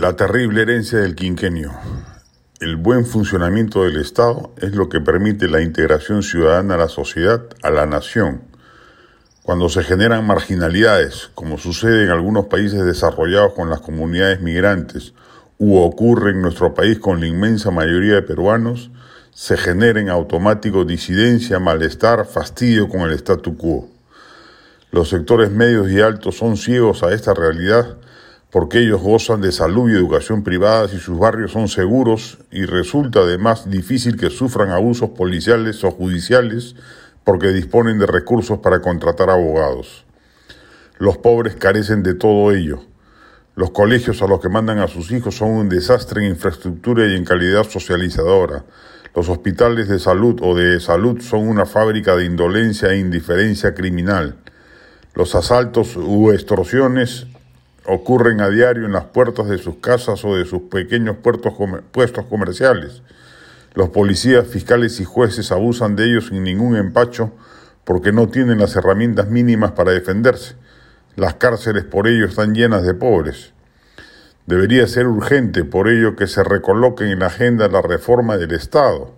La terrible herencia del quinquenio. El buen funcionamiento del Estado es lo que permite la integración ciudadana a la sociedad, a la nación. Cuando se generan marginalidades, como sucede en algunos países desarrollados con las comunidades migrantes, u ocurre en nuestro país con la inmensa mayoría de peruanos, se genera en automático disidencia, malestar, fastidio con el statu quo. Los sectores medios y altos son ciegos a esta realidad porque ellos gozan de salud y educación privadas y sus barrios son seguros y resulta además difícil que sufran abusos policiales o judiciales porque disponen de recursos para contratar abogados. Los pobres carecen de todo ello. Los colegios a los que mandan a sus hijos son un desastre en infraestructura y en calidad socializadora. Los hospitales de salud o de salud son una fábrica de indolencia e indiferencia criminal. Los asaltos u extorsiones ocurren a diario en las puertas de sus casas o de sus pequeños puestos comerciales. Los policías, fiscales y jueces abusan de ellos sin ningún empacho porque no tienen las herramientas mínimas para defenderse. Las cárceles por ello están llenas de pobres. Debería ser urgente por ello que se recoloque en la agenda la reforma del Estado,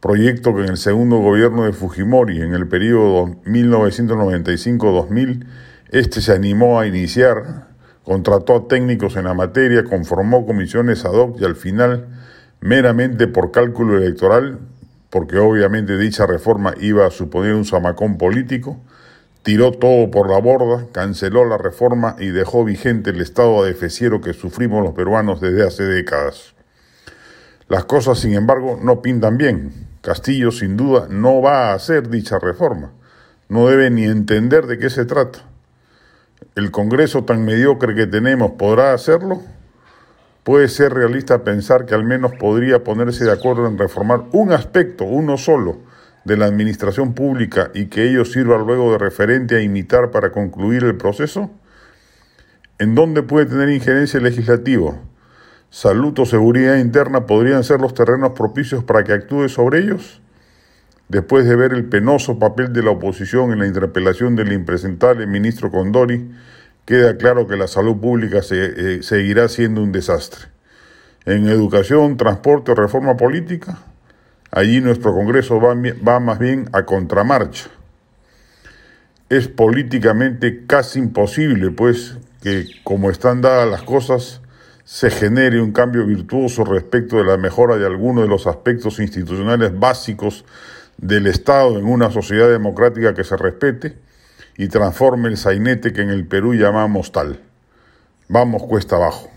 proyecto que en el segundo gobierno de Fujimori, en el periodo 1995-2000, este se animó a iniciar contrató a técnicos en la materia, conformó comisiones ad hoc y al final, meramente por cálculo electoral, porque obviamente dicha reforma iba a suponer un zamacón político, tiró todo por la borda, canceló la reforma y dejó vigente el estado defeciero que sufrimos los peruanos desde hace décadas. Las cosas, sin embargo, no pintan bien. Castillo, sin duda, no va a hacer dicha reforma. No debe ni entender de qué se trata. ¿El Congreso tan mediocre que tenemos podrá hacerlo? Puede ser realista pensar que al menos podría ponerse de acuerdo en reformar un aspecto, uno solo, de la administración pública y que ello sirva luego de referente a imitar para concluir el proceso? ¿En dónde puede tener injerencia legislativa? ¿Salud o seguridad interna podrían ser los terrenos propicios para que actúe sobre ellos? Después de ver el penoso papel de la oposición en la interpelación del impresentable ministro Condori, queda claro que la salud pública eh, seguirá siendo un desastre. En educación, transporte reforma política, allí nuestro Congreso va, va más bien a contramarcha. Es políticamente casi imposible, pues, que como están dadas las cosas, se genere un cambio virtuoso respecto de la mejora de algunos de los aspectos institucionales básicos del Estado en una sociedad democrática que se respete y transforme el sainete que en el Perú llamamos tal. Vamos cuesta abajo.